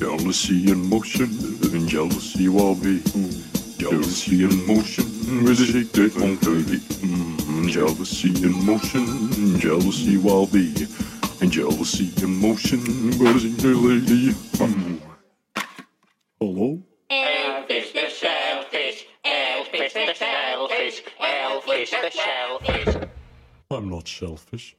Jealousy in motion, jealousy will be. Jealousy in motion, resist it won't. Jealousy in motion, jealousy will be. And jealousy in motion, resist the lady. Mm. Hello? Elvis the shellfish, Elvis the shellfish, Elvis the shellfish. I'm not selfish.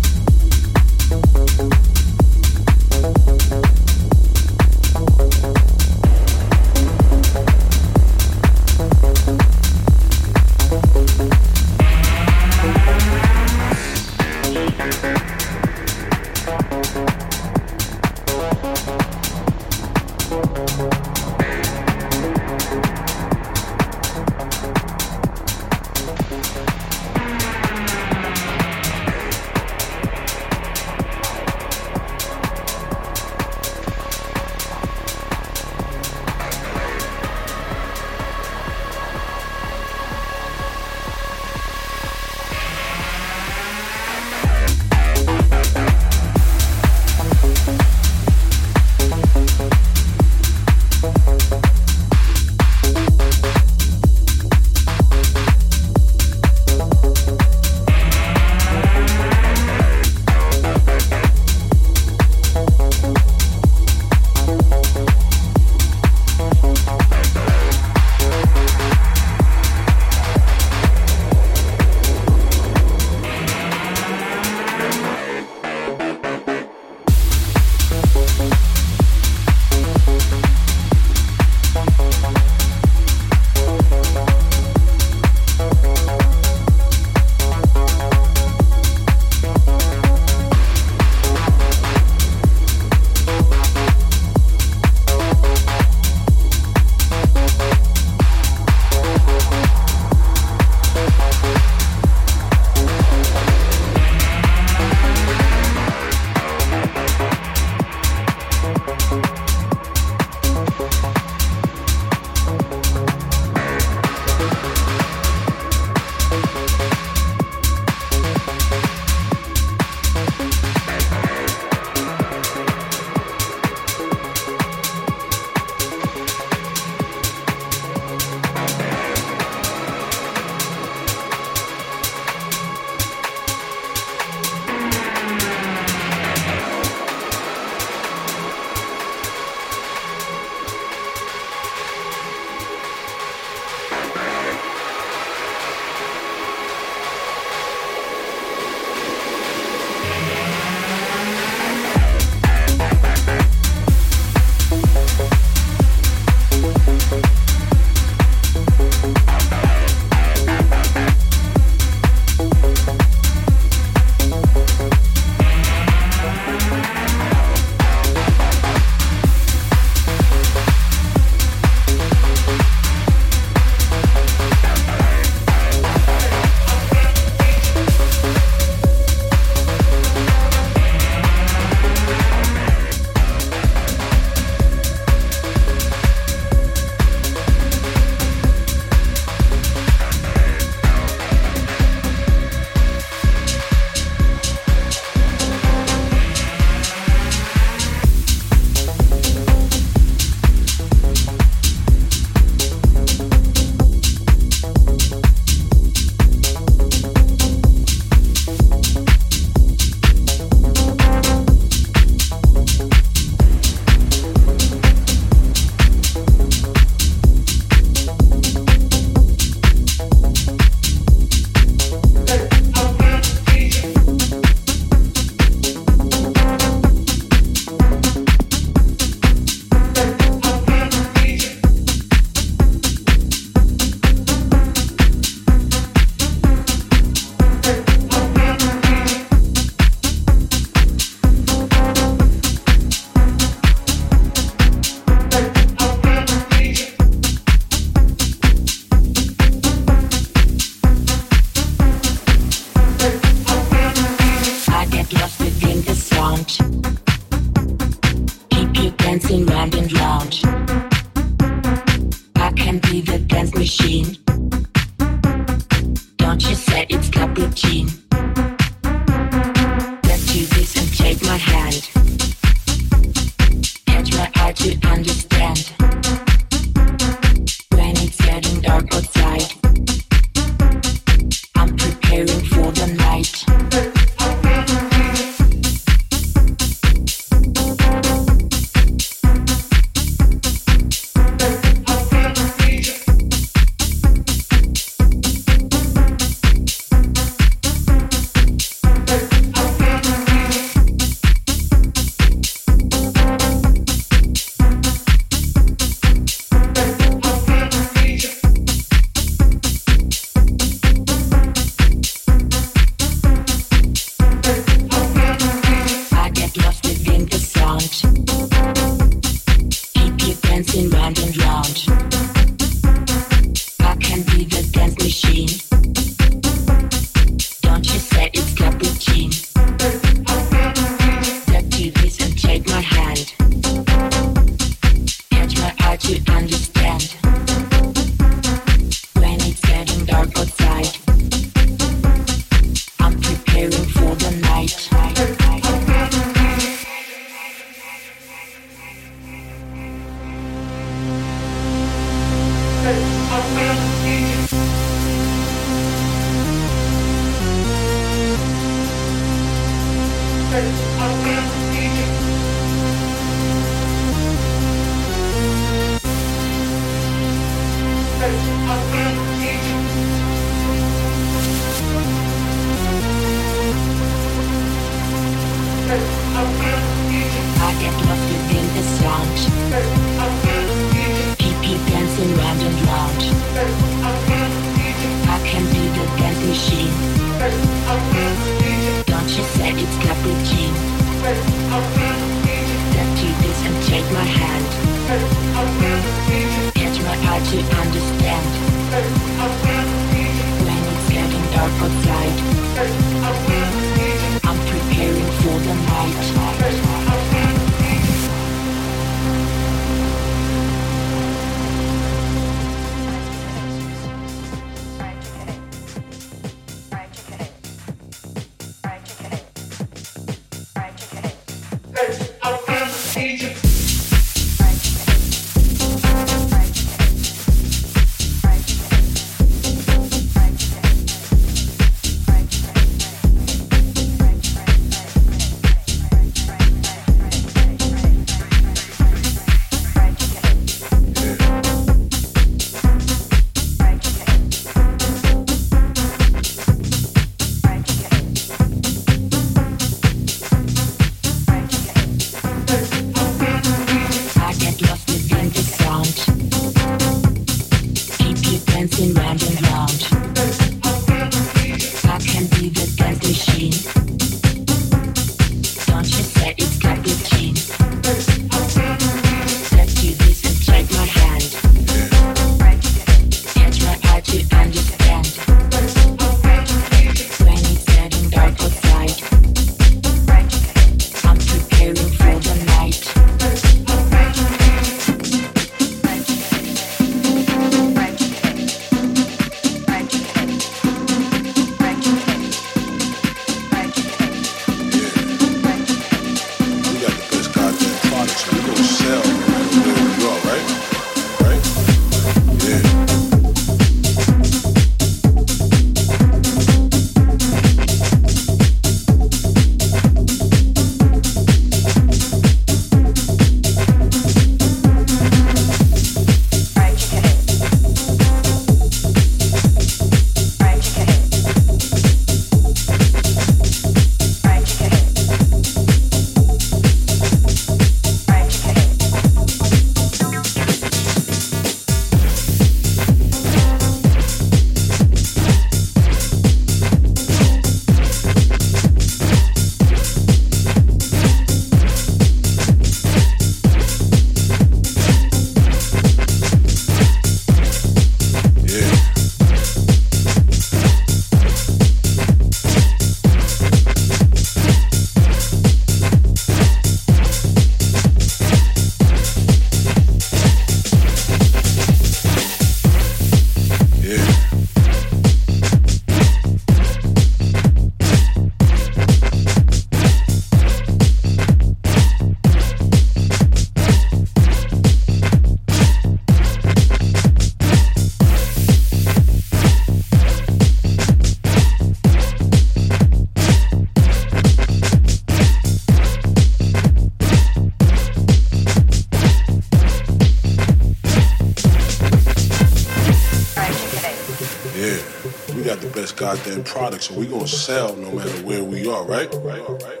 Goddamn product, so we gonna sell no matter where we are, right? Right, right.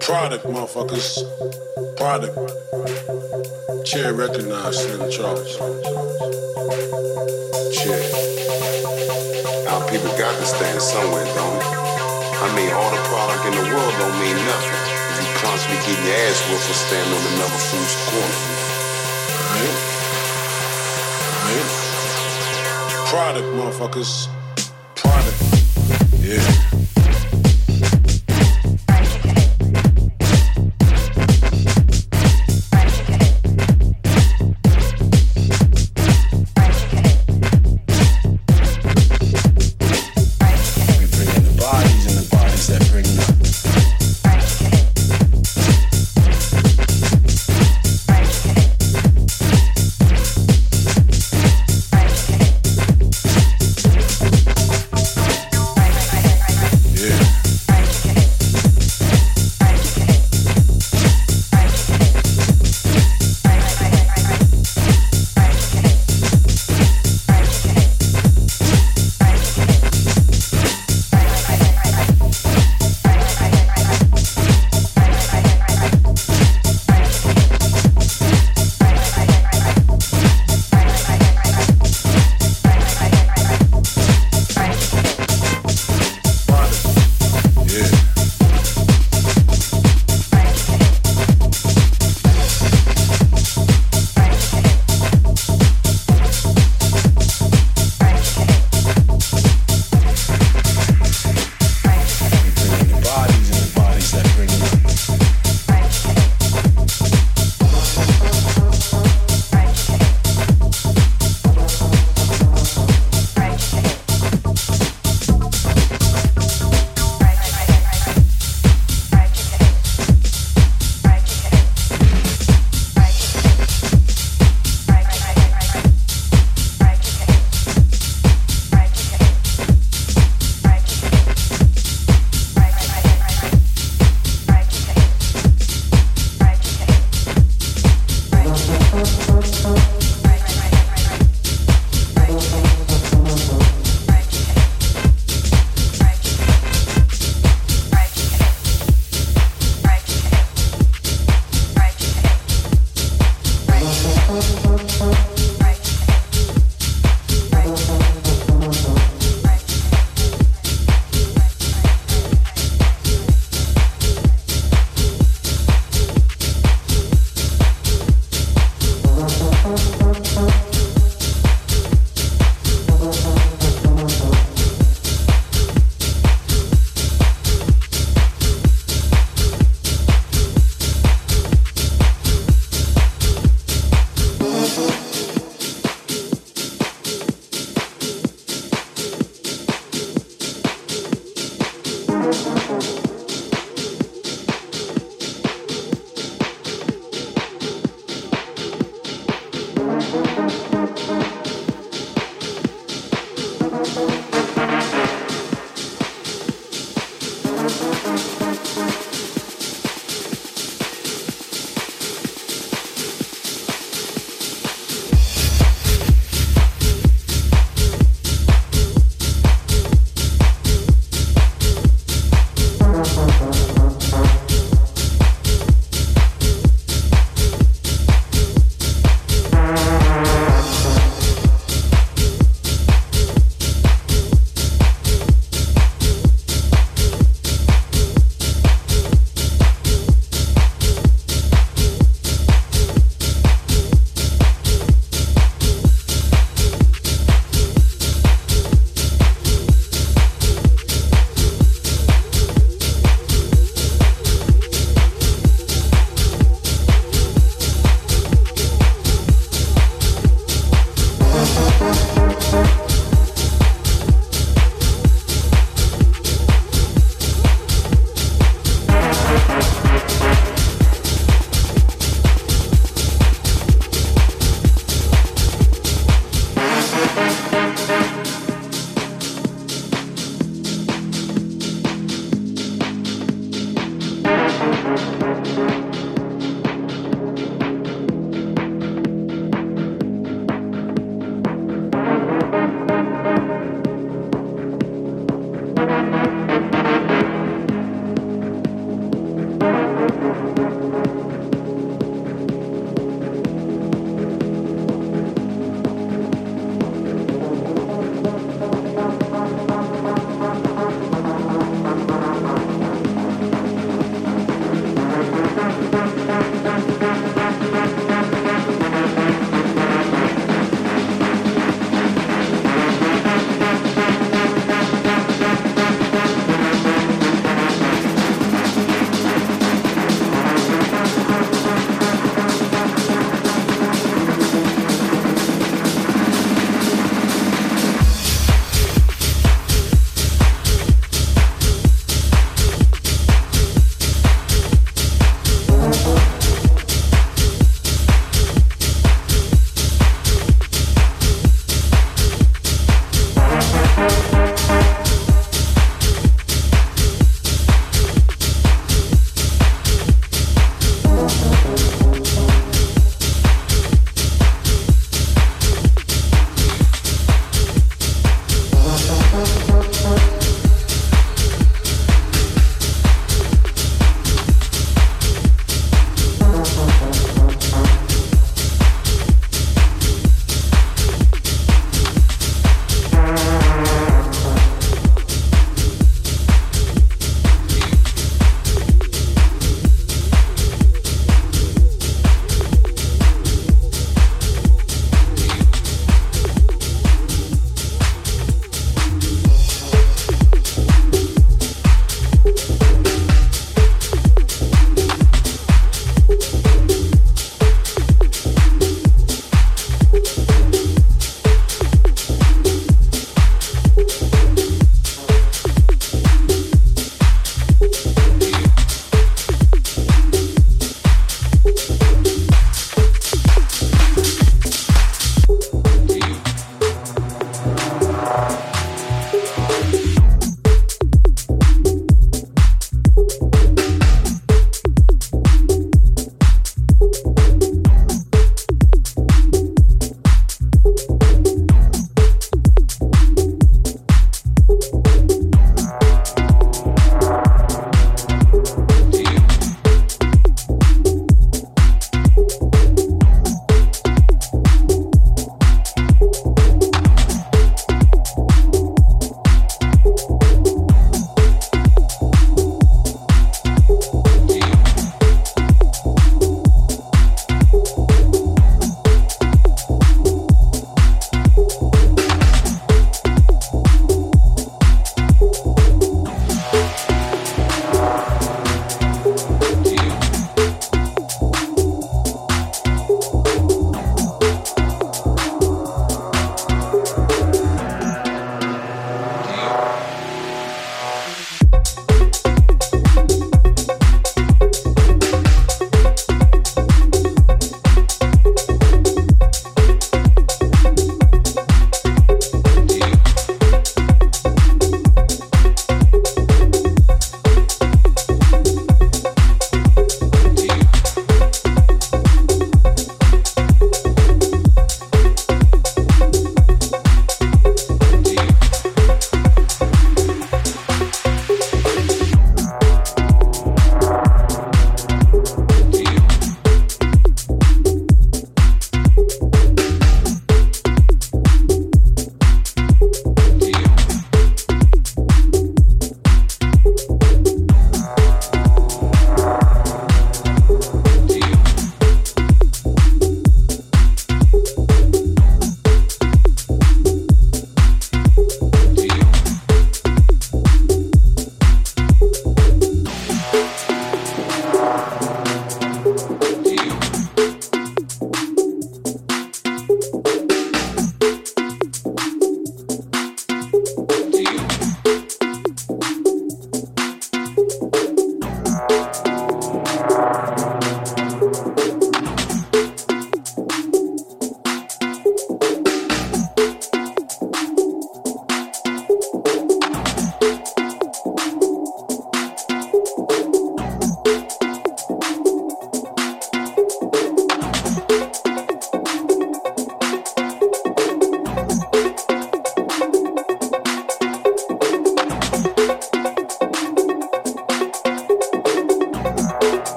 Product, motherfuckers. Product. Chair recognized, Slim Charles. Chair. Our people got to stand somewhere, don't it? I mean, all the product in the world don't mean nothing if you constantly getting your ass whooped for standing on another fool's corner. Right? Right? Product, motherfuckers.